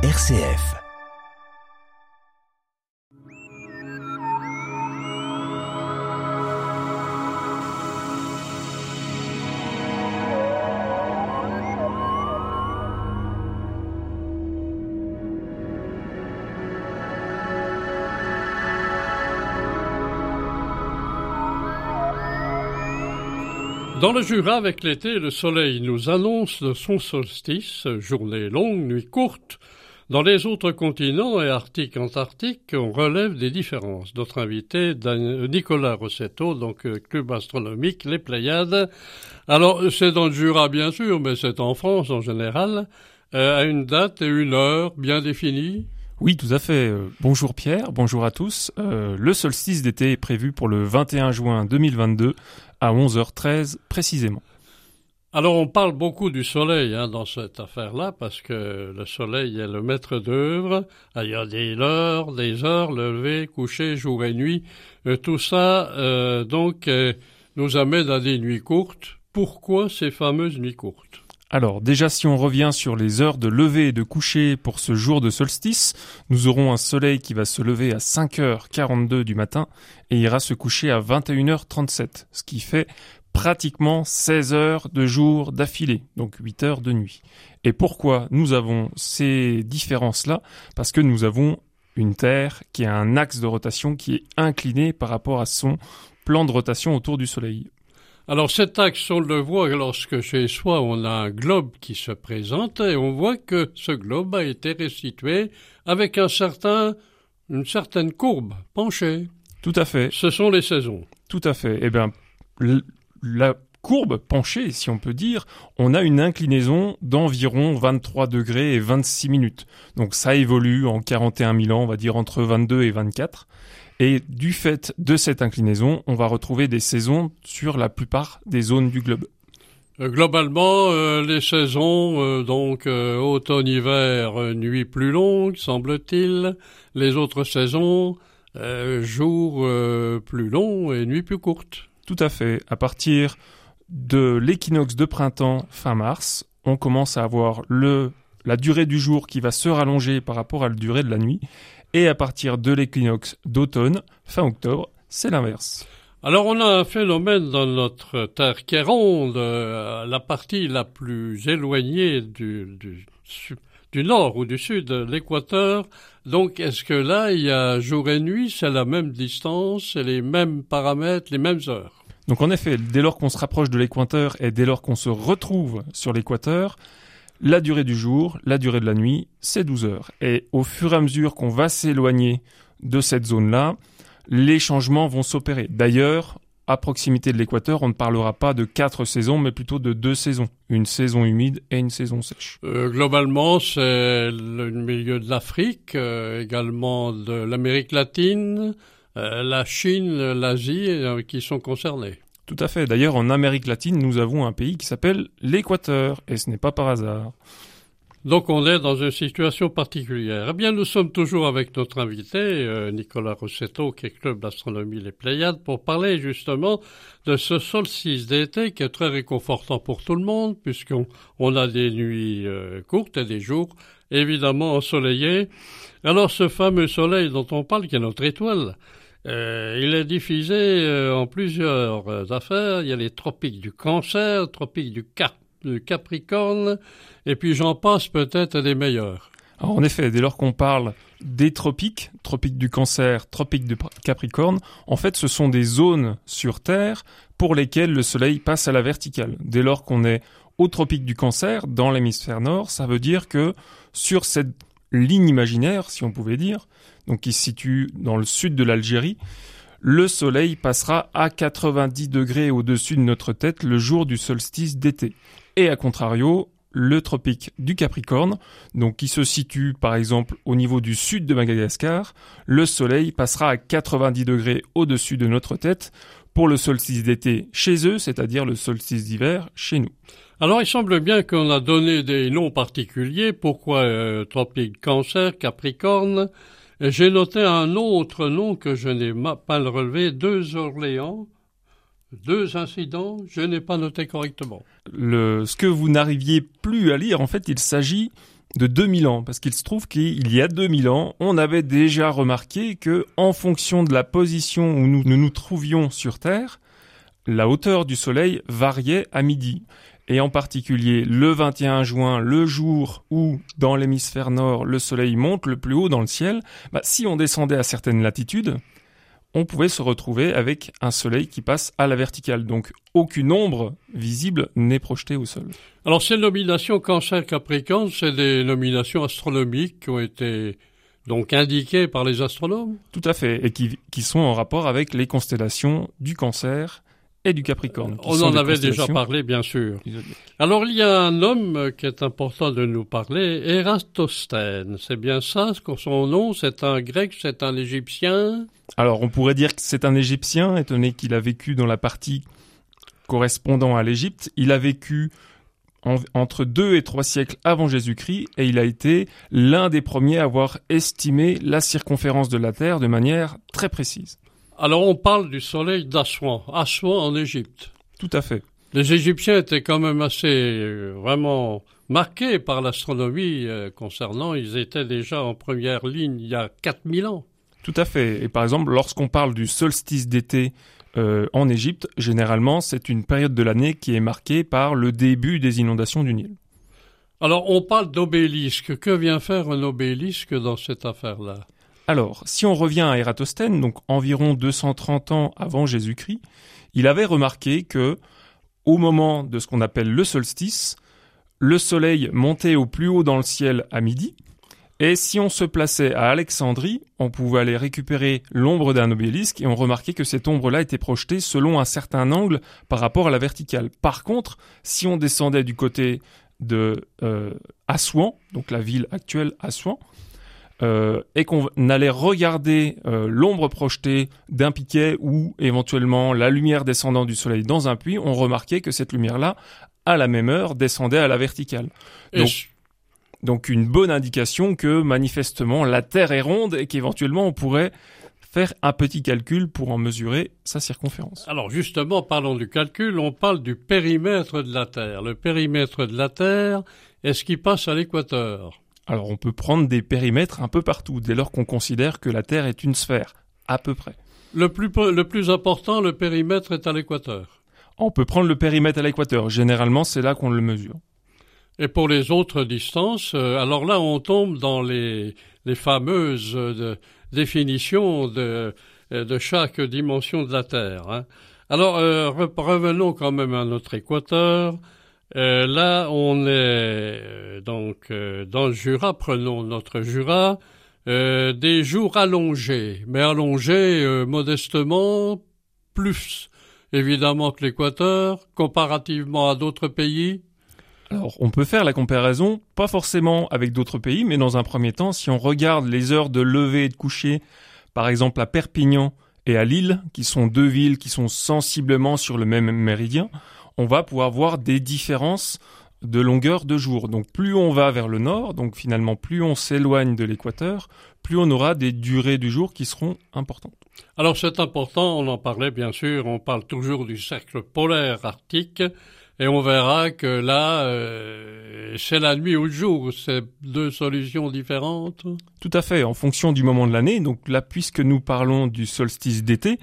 RCF. Dans le Jura, avec l'été, le soleil nous annonce de son solstice, journée longue, nuit courte. Dans les autres continents et Arctique, Antarctique, on relève des différences. Notre invité, Nicolas Rossetto, donc euh, club astronomique, les Pléiades. Alors, c'est dans le Jura, bien sûr, mais c'est en France en général, euh, à une date et une heure bien définies. Oui, tout à fait. Euh, bonjour Pierre, bonjour à tous. le solstice d'été est prévu pour le 21 juin 2022 à 11h13 précisément. Alors on parle beaucoup du soleil hein, dans cette affaire-là parce que le soleil est le maître d'œuvre. Ah, il y a des heures, des heures, lever, coucher, jour et nuit. Euh, tout ça euh, donc euh, nous amène à des nuits courtes. Pourquoi ces fameuses nuits courtes? Alors déjà si on revient sur les heures de lever et de coucher pour ce jour de solstice, nous aurons un soleil qui va se lever à 5h42 du matin et ira se coucher à 21h37, ce qui fait pratiquement 16 heures de jour d'affilée, donc 8 heures de nuit. Et pourquoi nous avons ces différences-là? Parce que nous avons une Terre qui a un axe de rotation qui est incliné par rapport à son plan de rotation autour du Soleil. Alors cet axe, on le voit lorsque chez soi on a un globe qui se présente et on voit que ce globe a été restitué avec un certain, une certaine courbe penchée. Tout à fait. Ce sont les saisons. Tout à fait. Eh bien, la courbe penchée, si on peut dire, on a une inclinaison d'environ 23 degrés et 26 minutes. Donc ça évolue en 41 000 ans, on va dire entre 22 et 24. Et du fait de cette inclinaison, on va retrouver des saisons sur la plupart des zones du globe. Euh, globalement, euh, les saisons, euh, donc automne-hiver, nuit plus longue, semble-t-il. Les autres saisons, jours plus longs et nuits plus courtes. Tout à fait. À partir de l'équinoxe de printemps fin mars, on commence à avoir le la durée du jour qui va se rallonger par rapport à la durée de la nuit et à partir de l'équinoxe d'automne, fin octobre, c'est l'inverse. Alors on a un phénomène dans notre Terre qui est ronde, euh, la partie la plus éloignée du, du, du nord ou du sud de l'équateur. Donc est-ce que là, il y a jour et nuit, c'est la même distance, c'est les mêmes paramètres, les mêmes heures? Donc en effet, dès lors qu'on se rapproche de l'équateur et dès lors qu'on se retrouve sur l'équateur, la durée du jour, la durée de la nuit, c'est 12 heures. Et au fur et à mesure qu'on va s'éloigner de cette zone-là, les changements vont s'opérer. D'ailleurs, à proximité de l'équateur, on ne parlera pas de quatre saisons, mais plutôt de deux saisons. Une saison humide et une saison sèche. Euh, globalement, c'est le milieu de l'Afrique, euh, également de l'Amérique latine, euh, la Chine, l'Asie, qui sont concernés. Tout à fait. D'ailleurs, en Amérique latine, nous avons un pays qui s'appelle l'Équateur, et ce n'est pas par hasard. Donc on est dans une situation particulière. Eh bien, nous sommes toujours avec notre invité, euh, Nicolas Rossetto, qui est club d'astronomie Les Pléiades, pour parler justement de ce solstice d'été qui est très réconfortant pour tout le monde, puisqu'on a des nuits euh, courtes et des jours évidemment ensoleillés. Alors ce fameux soleil dont on parle, qui est notre étoile, euh, il est diffusé en plusieurs affaires. Il y a les tropiques du cancer, tropiques du, Capricorne, et puis j'en passe peut-être des meilleurs. en effet, dès lors qu'on parle des tropiques, tropiques du cancer, tropiques du Capricorne, en fait ce sont des zones sur Terre pour lesquelles le Soleil passe à la verticale. Dès lors qu'on est au tropique du cancer, dans l'hémisphère nord, ça veut dire que sur cette ligne imaginaire, si on pouvait dire, donc qui se situe dans le sud de l'Algérie, le soleil passera à 90 degrés au-dessus de notre tête le jour du solstice d'été. Et à contrario, le tropique du Capricorne, donc qui se situe par exemple au niveau du sud de Madagascar, le soleil passera à 90 degrés au-dessus de notre tête pour le solstice d'été chez eux, c'est-à-dire le solstice d'hiver chez nous. Alors il semble bien qu'on a donné des noms particuliers. Pourquoi euh, tropique cancer, Capricorne? J'ai noté un autre nom que je n'ai pas relevé, deux Orléans. Deux incidents, je n'ai pas noté correctement. Le, ce que vous n'arriviez plus à lire, en fait, il s'agit de 2000 ans, parce qu'il se trouve qu'il y a 2000 ans, on avait déjà remarqué que, en fonction de la position où nous nous, trouvions sur Terre, la hauteur du Soleil variait à midi. Et en particulier le 21 juin, le jour où dans l'hémisphère nord le Soleil monte le plus haut dans le ciel, bah, si on descendait à certaines latitudes, on pouvait se retrouver avec un soleil qui passe à la verticale. Donc aucune ombre visible n'est projetée au sol. Alors ces nominations Cancer Capricorne, c'est des nominations astronomiques qui ont été donc indiquées par les astronomes? Tout à fait, et qui, qui sont en rapport avec les constellations du Cancer et du Capricorne. On en avait déjà parlé, bien sûr. Alors, il y a un homme qui est important de nous parler, Eratosthène. C'est bien ça, son nom C'est un grec, c'est un égyptien? Alors, on pourrait dire que c'est un égyptien, étant donné qu'il a vécu dans la partie correspondant à l'Égypte. Il a vécu entre deux et trois siècles avant Jésus-Christ et il a été l'un des premiers à avoir estimé la circonférence de la Terre de manière très précise. Alors on parle du soleil d'Assouan, Assouan en Égypte. Tout à fait. Les Égyptiens étaient quand même assez euh, vraiment marqués par l'astronomie euh, concernant, ils étaient déjà en première ligne il y a 4000 ans. Tout à fait. Et par exemple, lorsqu'on parle du solstice d'été euh, en Égypte, généralement, c'est une période de l'année qui est marquée par le début des inondations du Nil. Alors, on parle d'obélisque. Que vient faire un obélisque dans cette affaire-là? Alors, si on revient à Ératosthène, donc environ 230 ans avant Jésus-Christ, il avait remarqué que, au moment de ce qu'on appelle le solstice, le soleil montait au plus haut dans le ciel à midi, et si on se plaçait à Alexandrie, on pouvait aller récupérer l'ombre d'un obélisque et on remarquait que cette ombre-là était projetée selon un certain angle par rapport à la verticale. Par contre, si on descendait du côté de euh, Assouan, donc la ville actuelle Assouan, euh, et qu'on allait regarder euh, l'ombre projetée d'un piquet ou éventuellement la lumière descendant du soleil dans un puits, on remarquait que cette lumière-là, à la même heure, descendait à la verticale. Donc, donc une bonne indication que manifestement la Terre est ronde et qu'éventuellement on pourrait faire un petit calcul pour en mesurer sa circonférence. Alors justement, parlons du calcul, on parle du périmètre de la Terre. Le périmètre de la Terre, est-ce qu'il passe à l'équateur? Alors on peut prendre des périmètres un peu partout, dès lors qu'on considère que la Terre est une sphère, à peu près. Le plus, le plus important, le périmètre est à l'équateur. On peut prendre le périmètre à l'équateur. Généralement, c'est là qu'on le mesure. Et pour les autres distances, euh, alors là, on tombe dans les, les fameuses euh, définitions de, euh, de chaque dimension de la Terre. Hein. Alors, revenons quand même à notre équateur. Euh, là, on est euh, donc euh, dans le Jura, prenons notre Jura, des jours allongés, mais allongés modestement plus évidemment que l'Équateur, comparativement à d'autres pays. Alors, on peut faire la comparaison, pas forcément avec d'autres pays, mais dans un premier temps, si on regarde les heures de lever et de coucher, par exemple à Perpignan et à Lille, qui sont deux villes qui sont sensiblement sur le même méridien, on va pouvoir voir des différences de longueur de jour. Donc plus on va vers le nord, donc finalement plus on s'éloigne de l'équateur, plus on aura des durées du jour qui seront importantes. Alors c'est important, on en parlait bien sûr, on parle toujours du cercle polaire arctique, et on verra que là, euh, c'est la nuit ou le jour, c'est deux solutions différentes. Tout à fait, en fonction du moment de l'année. Donc là, puisque nous parlons du solstice d'été,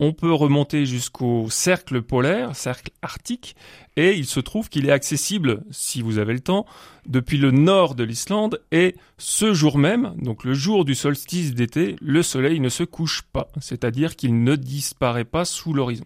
on peut remonter jusqu'au cercle polaire, cercle arctique, et il se trouve qu'il est accessible, si vous avez le temps, depuis le nord de l'Islande, et ce jour même, donc le jour du solstice d'été, le soleil ne se couche pas, c'est-à-dire qu'il ne disparaît pas sous l'horizon.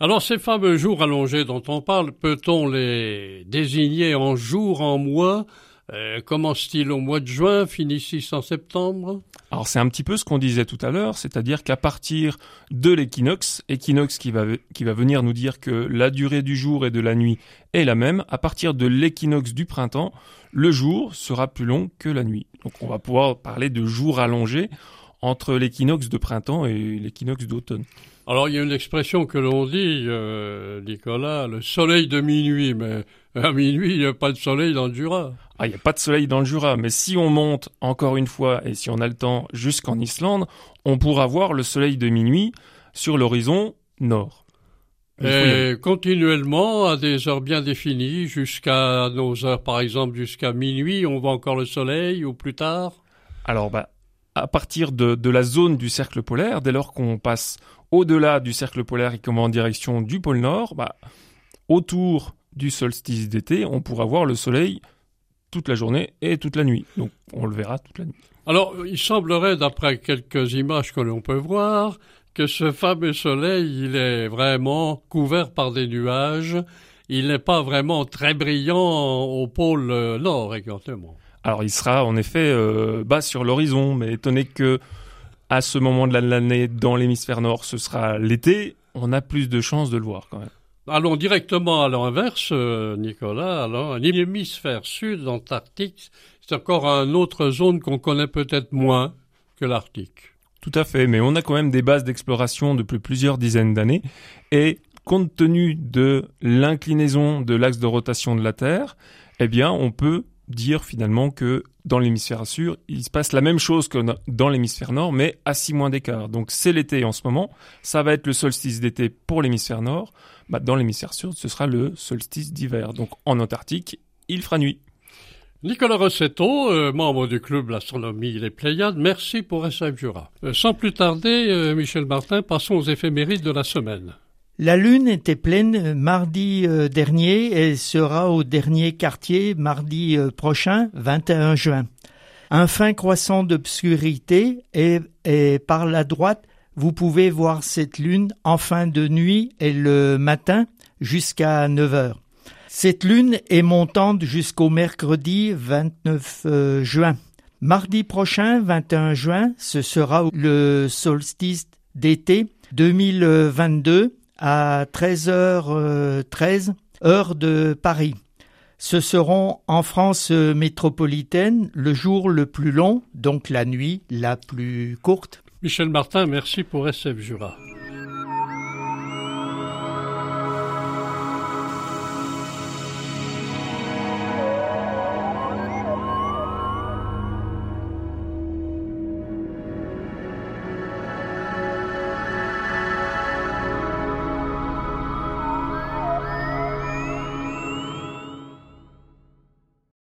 Alors ces fameux jours allongés dont on parle, peut-on les désigner en jours, en mois? Euh, Commence-t-il au mois de juin, finissent en septembre? Alors c'est un petit peu ce qu'on disait tout à l'heure, c'est-à-dire qu'à partir de l'équinoxe, équinoxe qui va, qui va venir nous dire que la durée du jour et de la nuit est la même, à partir de l'équinoxe du printemps, le jour sera plus long que la nuit. Donc on va pouvoir parler de jours allongés entre l'équinoxe de printemps et l'équinoxe d'automne. Alors il y a une expression que l'on dit, euh, Nicolas, le soleil de minuit, mais à minuit il n'y a pas de soleil dans le Jura. Ah, il n'y a pas de soleil dans le Jura, mais si on monte encore une fois et si on a le temps jusqu'en Islande, on pourra voir le soleil de minuit sur l'horizon nord. Et continuellement, à des heures bien définies, jusqu'à nos heures, par exemple, jusqu'à minuit, on voit encore le soleil ou plus tard? Alors, bah, à partir de, la zone du cercle polaire, dès lors qu'on passe au-delà du cercle polaire et qu'on va en direction du pôle Nord, bah, autour du solstice d'été, on pourra voir le soleil toute la journée et toute la nuit. Donc, on le verra toute la nuit. Alors, il semblerait, d'après quelques images que l'on peut voir, que ce fameux soleil, il est vraiment couvert par des nuages. Il n'est pas vraiment très brillant au pôle nord, exactement. Alors, il sera en effet euh, bas sur l'horizon, mais étonné que à ce moment de l'année dans l'hémisphère nord, ce sera l'été, on a plus de chances de le voir quand même. Allons directement à l'inverse, euh, Nicolas. Alors, l'hémisphère sud, l'Antarctique, c'est encore une autre zone qu'on connaît peut-être moins que l'Arctique. Tout à fait, mais on a quand même des bases d'exploration depuis plusieurs dizaines d'années et compte tenu de l'inclinaison de l'axe de rotation de la Terre, eh bien, on peut dire finalement que dans l'hémisphère sud, il se passe la même chose que dans l'hémisphère nord, mais à six mois d'écart. Donc c'est l'été en ce moment, ça va être le solstice d'été pour l'hémisphère nord. Bah, dans l'hémisphère sud, ce sera le solstice d'hiver. Donc en Antarctique, il fera nuit. Nicolas Rossetto, euh, membre du club L'Astronomie Les Pléiades, merci pour SF Jura. Euh, sans plus tarder, euh, Michel Martin, passons aux éphémérides de la semaine. La lune était pleine mardi dernier et sera au dernier quartier mardi prochain, 21 juin. Un fin croissant d'obscurité et, et par la droite, vous pouvez voir cette lune en fin de nuit et le matin jusqu'à 9 heures. Cette lune est montante jusqu'au mercredi 29 euh, juin. Mardi prochain, 21 juin, ce sera le solstice d'été 2022 à 13h13 heure de Paris. Ce seront en France métropolitaine le jour le plus long, donc la nuit la plus courte. Michel Martin, merci pour SF Jura.